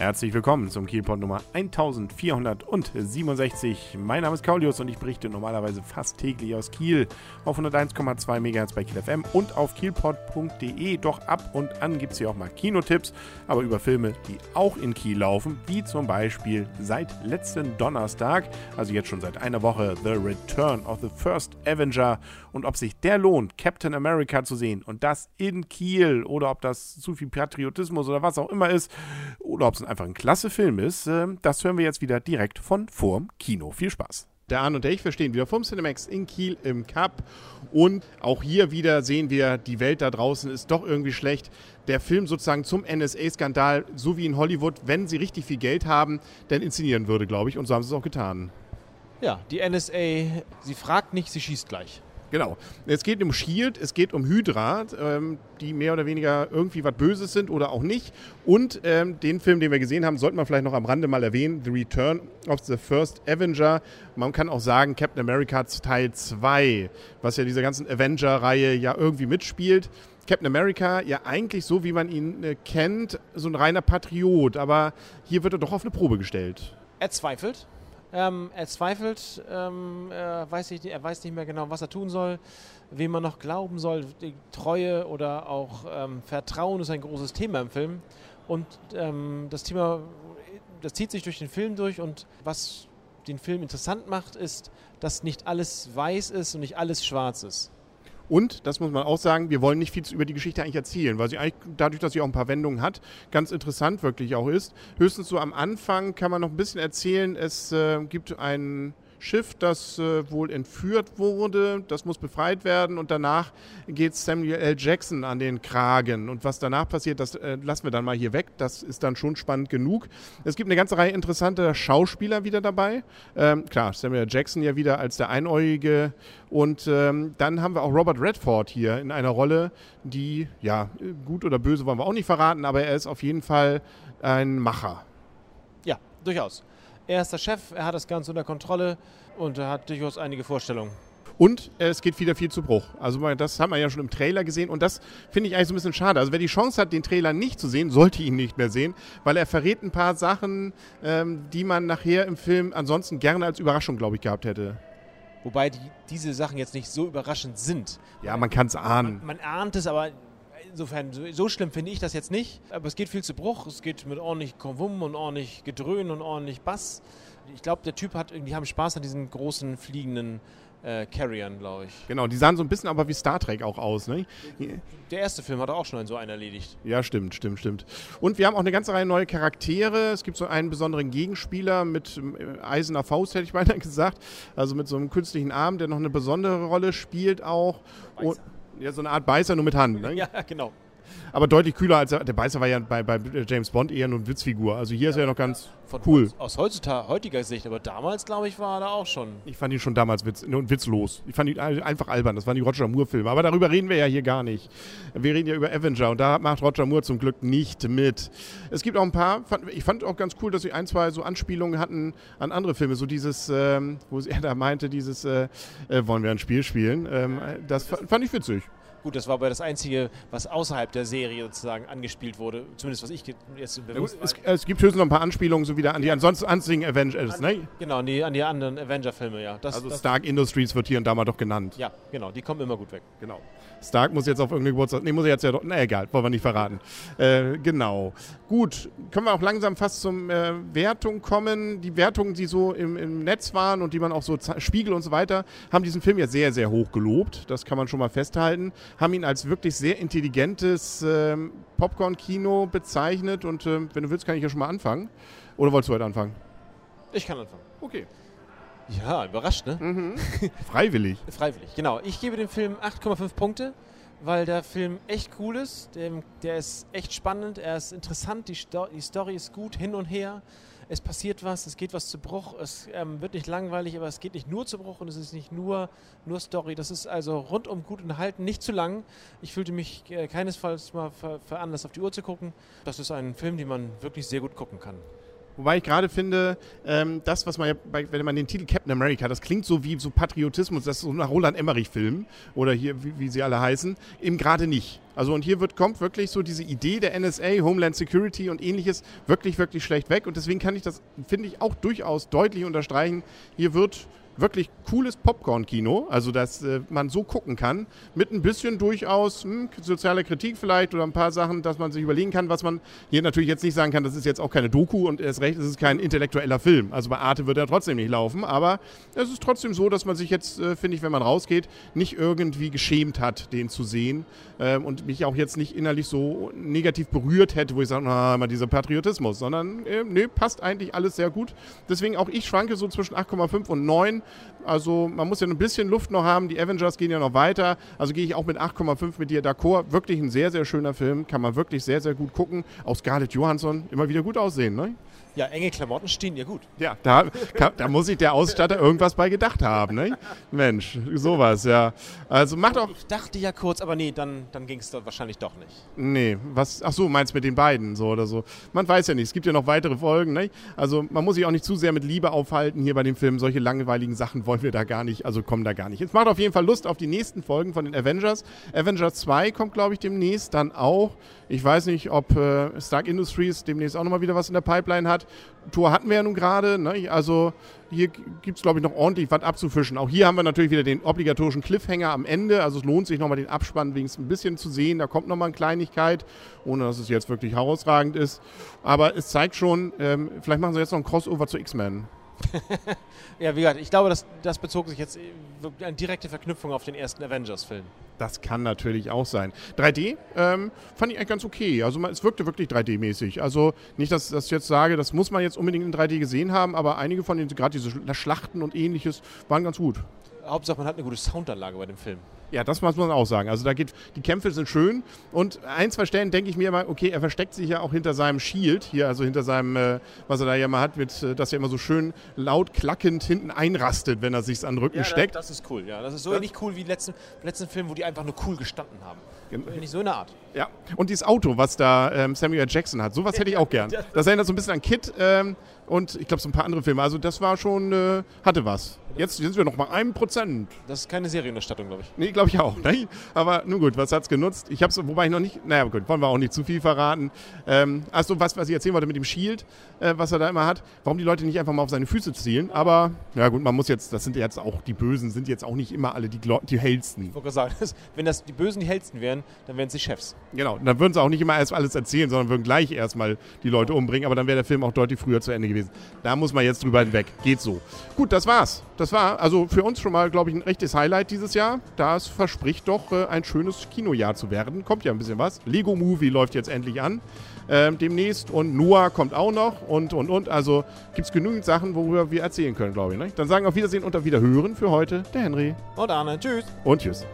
Herzlich willkommen zum Kielpot Nummer 1467. Mein Name ist Kaulius und ich berichte normalerweise fast täglich aus Kiel auf 101,2 MHz bei Kiel FM und auf kielpot.de. Doch ab und an gibt es hier auch mal Kinotipps, aber über Filme, die auch in Kiel laufen, wie zum Beispiel seit letzten Donnerstag, also jetzt schon seit einer Woche, The Return of the First Avenger und ob sich der lohnt, Captain America zu sehen und das in Kiel oder ob das zu viel Patriotismus oder was auch immer ist oder ob es einfach ein klasse Film ist, äh, das hören wir jetzt wieder direkt von vorm Kino. Viel Spaß. Der Arne und der ich verstehen wieder vom Cinemax in Kiel im Cup. Und auch hier wieder sehen wir, die Welt da draußen ist doch irgendwie schlecht. Der Film sozusagen zum NSA-Skandal, so wie in Hollywood, wenn sie richtig viel Geld haben, dann inszenieren würde, glaube ich. Und so haben sie es auch getan. Ja, die NSA, sie fragt nicht, sie schießt gleich. Genau. Es geht um Shield, es geht um Hydra, ähm, die mehr oder weniger irgendwie was Böses sind oder auch nicht. Und ähm, den Film, den wir gesehen haben, sollten wir vielleicht noch am Rande mal erwähnen: The Return of the First Avenger. Man kann auch sagen, Captain America Teil 2, was ja dieser ganzen Avenger-Reihe ja irgendwie mitspielt. Captain America ja eigentlich so, wie man ihn äh, kennt, so ein reiner Patriot, aber hier wird er doch auf eine Probe gestellt. Er zweifelt. Ähm, er zweifelt, ähm, er, weiß nicht, er weiß nicht mehr genau, was er tun soll, wem man noch glauben soll. Die Treue oder auch ähm, Vertrauen ist ein großes Thema im Film. Und ähm, das Thema, das zieht sich durch den Film durch. Und was den Film interessant macht, ist, dass nicht alles weiß ist und nicht alles schwarz ist. Und, das muss man auch sagen, wir wollen nicht viel über die Geschichte eigentlich erzählen, weil sie eigentlich dadurch, dass sie auch ein paar Wendungen hat, ganz interessant wirklich auch ist. Höchstens so am Anfang kann man noch ein bisschen erzählen, es äh, gibt einen Schiff, das äh, wohl entführt wurde. Das muss befreit werden und danach geht Samuel L. Jackson an den Kragen. Und was danach passiert, das äh, lassen wir dann mal hier weg. Das ist dann schon spannend genug. Es gibt eine ganze Reihe interessanter Schauspieler wieder dabei. Ähm, klar, Samuel L. Jackson ja wieder als der Einäugige. Und ähm, dann haben wir auch Robert Redford hier in einer Rolle, die, ja, gut oder böse wollen wir auch nicht verraten, aber er ist auf jeden Fall ein Macher. Ja, durchaus. Er ist der Chef, er hat das Ganze unter Kontrolle und er hat durchaus einige Vorstellungen. Und es geht wieder viel zu Bruch. Also das haben wir ja schon im Trailer gesehen und das finde ich eigentlich so ein bisschen schade. Also wer die Chance hat, den Trailer nicht zu sehen, sollte ihn nicht mehr sehen, weil er verrät ein paar Sachen, ähm, die man nachher im Film ansonsten gerne als Überraschung, glaube ich, gehabt hätte. Wobei die, diese Sachen jetzt nicht so überraschend sind. Ja, man kann es ahnen. Man, man ahnt es, aber insofern, so schlimm finde ich das jetzt nicht. Aber es geht viel zu Bruch. Es geht mit ordentlich Konvum und ordentlich Gedröhn und ordentlich Bass. Ich glaube, der Typ hat irgendwie haben Spaß an diesen großen fliegenden äh, Carriern, glaube ich. Genau, die sahen so ein bisschen aber wie Star Trek auch aus. Ne? Der erste Film hat auch schon einen so einen erledigt. Ja, stimmt, stimmt, stimmt. Und wir haben auch eine ganze Reihe neue Charaktere. Es gibt so einen besonderen Gegenspieler mit äh, eiserner Faust, hätte ich beinahe gesagt. Also mit so einem künstlichen Arm, der noch eine besondere Rolle spielt auch. Und, ja, so eine Art Beißer nur mit Hand. Ne? Ja, genau. Aber deutlich kühler als der, Beißer war ja bei, bei James Bond eher nur eine Witzfigur. Also hier ja, ist er ja noch ganz von cool. Aus heutzutage, heutiger Sicht, aber damals, glaube ich, war er da auch schon. Ich fand ihn schon damals witz, witzlos. Ich fand ihn einfach albern. Das waren die Roger Moore-Filme. Aber darüber reden wir ja hier gar nicht. Wir reden ja über Avenger und da macht Roger Moore zum Glück nicht mit. Es gibt auch ein paar, ich fand auch ganz cool, dass sie ein, zwei so Anspielungen hatten an andere Filme. So dieses, ähm, wo er da meinte, dieses, äh, äh, wollen wir ein Spiel spielen. Ähm, das fand ich witzig. Gut, das war aber das Einzige, was außerhalb der Serie sozusagen angespielt wurde. Zumindest was ich jetzt bewusst ja, es, es, gibt höchstens noch ein paar Anspielungen so wieder an die ansonsten anziehen Avengers, an, ne? Genau, an die, an die anderen Avenger-Filme, ja. Das, also das Stark Industries wird hier und da mal doch genannt. Ja, genau, die kommen immer gut weg. Genau. Stark muss jetzt auf irgendeine Geburtstag. Nee, muss er jetzt ja doch. Na egal, wollen wir nicht verraten. Äh, genau. Gut, können wir auch langsam fast zum äh, Wertung kommen. Die Wertungen, die so im, im Netz waren und die man auch so Spiegel und so weiter, haben diesen Film ja sehr, sehr hoch gelobt. Das kann man schon mal festhalten. Haben ihn als wirklich sehr intelligentes äh, Popcorn-Kino bezeichnet. Und äh, wenn du willst, kann ich ja schon mal anfangen. Oder wolltest du heute anfangen? Ich kann anfangen. Okay. Ja, überrascht, ne? Mhm. Freiwillig. Freiwillig, genau. Ich gebe dem Film 8,5 Punkte, weil der Film echt cool ist. Der, der ist echt spannend, er ist interessant, die, Sto die Story ist gut, hin und her. Es passiert was, es geht was zu Bruch, es ähm, wird nicht langweilig, aber es geht nicht nur zu Bruch und es ist nicht nur, nur Story. Das ist also rundum gut unterhalten, nicht zu lang. Ich fühlte mich äh, keinesfalls mal veranlasst, auf die Uhr zu gucken. Das ist ein Film, den man wirklich sehr gut gucken kann. Wobei ich gerade finde, ähm, das, was man ja, bei, wenn man den Titel Captain America, das klingt so wie so Patriotismus, das ist so nach Roland Emmerich-Film oder hier, wie, wie, sie alle heißen, eben gerade nicht. Also und hier wird, kommt wirklich so diese Idee der NSA, Homeland Security und ähnliches wirklich, wirklich schlecht weg. Und deswegen kann ich das, finde ich, auch durchaus deutlich unterstreichen. Hier wird wirklich cooles Popcorn-Kino, also dass äh, man so gucken kann, mit ein bisschen durchaus hm, sozialer Kritik vielleicht oder ein paar Sachen, dass man sich überlegen kann, was man hier natürlich jetzt nicht sagen kann, das ist jetzt auch keine Doku und erst recht, es ist kein intellektueller Film. Also bei Arte wird er trotzdem nicht laufen, aber es ist trotzdem so, dass man sich jetzt, äh, finde ich, wenn man rausgeht, nicht irgendwie geschämt hat, den zu sehen äh, und mich auch jetzt nicht innerlich so negativ berührt hätte, wo ich sage, na, immer dieser Patriotismus, sondern äh, nee, passt eigentlich alles sehr gut. Deswegen auch ich schwanke so zwischen 8,5 und 9. Also man muss ja ein bisschen Luft noch haben. Die Avengers gehen ja noch weiter. Also gehe ich auch mit 8,5 mit dir d'accord. Wirklich ein sehr, sehr schöner Film. Kann man wirklich sehr, sehr gut gucken. Auch Scarlett Johansson immer wieder gut aussehen. Ne? Ja, enge Klamotten stehen ja gut. Ja, da, da muss sich der Ausstatter irgendwas bei gedacht haben, ne? Mensch, sowas, ja. Also macht auch. Ich dachte ja kurz, aber nee, dann, dann ging es wahrscheinlich doch nicht. Nee, was, ach so, meinst mit den beiden so oder so. Man weiß ja nicht, es gibt ja noch weitere Folgen, ne? Also man muss sich auch nicht zu sehr mit Liebe aufhalten hier bei dem Film. Solche langweiligen Sachen wollen wir da gar nicht, also kommen da gar nicht. Es macht auf jeden Fall Lust auf die nächsten Folgen von den Avengers. Avengers 2 kommt, glaube ich, demnächst dann auch. Ich weiß nicht, ob äh, Stark Industries demnächst auch nochmal wieder was in der Pipeline hat. Tour hatten wir ja nun gerade. Ne? Also hier gibt es, glaube ich, noch ordentlich was abzufischen. Auch hier haben wir natürlich wieder den obligatorischen Cliffhanger am Ende. Also es lohnt sich nochmal den Abspann wenigstens ein bisschen zu sehen. Da kommt nochmal eine Kleinigkeit, ohne dass es jetzt wirklich herausragend ist. Aber es zeigt schon, ähm, vielleicht machen sie jetzt noch ein Crossover zu X-Men. ja, wie gesagt, ich glaube, das, das bezog sich jetzt eine direkte Verknüpfung auf den ersten Avengers-Film. Das kann natürlich auch sein. 3D ähm, fand ich eigentlich ganz okay. Also es wirkte wirklich 3D-mäßig. Also nicht, dass ich das jetzt sage, das muss man jetzt unbedingt in 3D gesehen haben, aber einige von den, gerade diese Schlachten und ähnliches, waren ganz gut. Hauptsache, man hat eine gute Soundanlage bei dem Film. Ja, das muss man auch sagen. Also da geht, die Kämpfe sind schön und ein, zwei Stellen denke ich mir immer, okay, er versteckt sich ja auch hinter seinem Shield, hier, also hinter seinem, äh, was er da ja mal hat, mit, äh, dass er immer so schön laut klackend hinten einrastet, wenn er sich an den Rücken ja, steckt. Das, das ist cool, ja. Das ist so ähnlich cool wie im letzten, letzten Film, wo die einfach nur cool gestanden haben. Nicht so eine Art. Ja, und dieses Auto, was da ähm, Samuel Jackson hat, sowas hätte ich auch gern. Das erinnert so ein bisschen an Kid ähm, und ich glaube so ein paar andere Filme. Also das war schon, äh, hatte was. Jetzt sind wir noch mal einem Prozent. Das ist keine Serienerstattung, glaube ich. Nee, glaube ich auch. Ne? Aber nun gut, was hat es genutzt? Ich habe es, wobei ich noch nicht, naja gut, wollen wir auch nicht zu viel verraten. Ähm, achso, was, was ich erzählen wollte mit dem Shield, äh, was er da immer hat, warum die Leute nicht einfach mal auf seine Füße zielen. Aber, ja gut, man muss jetzt, das sind jetzt auch, die Bösen sind jetzt auch nicht immer alle die, die hellsten. Ich wollte sagen, wenn das die Bösen die hellsten wären, dann wären sie Chefs. Genau, dann würden sie auch nicht immer erst alles erzählen, sondern würden gleich erstmal die Leute umbringen, aber dann wäre der Film auch deutlich früher zu Ende gewesen. Da muss man jetzt drüber hinweg. Geht so. Gut, das war's. Das war also für uns schon mal, glaube ich, ein echtes Highlight dieses Jahr. Das verspricht doch äh, ein schönes Kinojahr zu werden. Kommt ja ein bisschen was. Lego Movie läuft jetzt endlich an. Ähm, demnächst und Noah kommt auch noch und und und. Also gibt es genügend Sachen, worüber wir erzählen können, glaube ich. Ne? Dann sagen wir auf Wiedersehen und auf Wiederhören für heute der Henry. Und Arne. Tschüss. Und tschüss.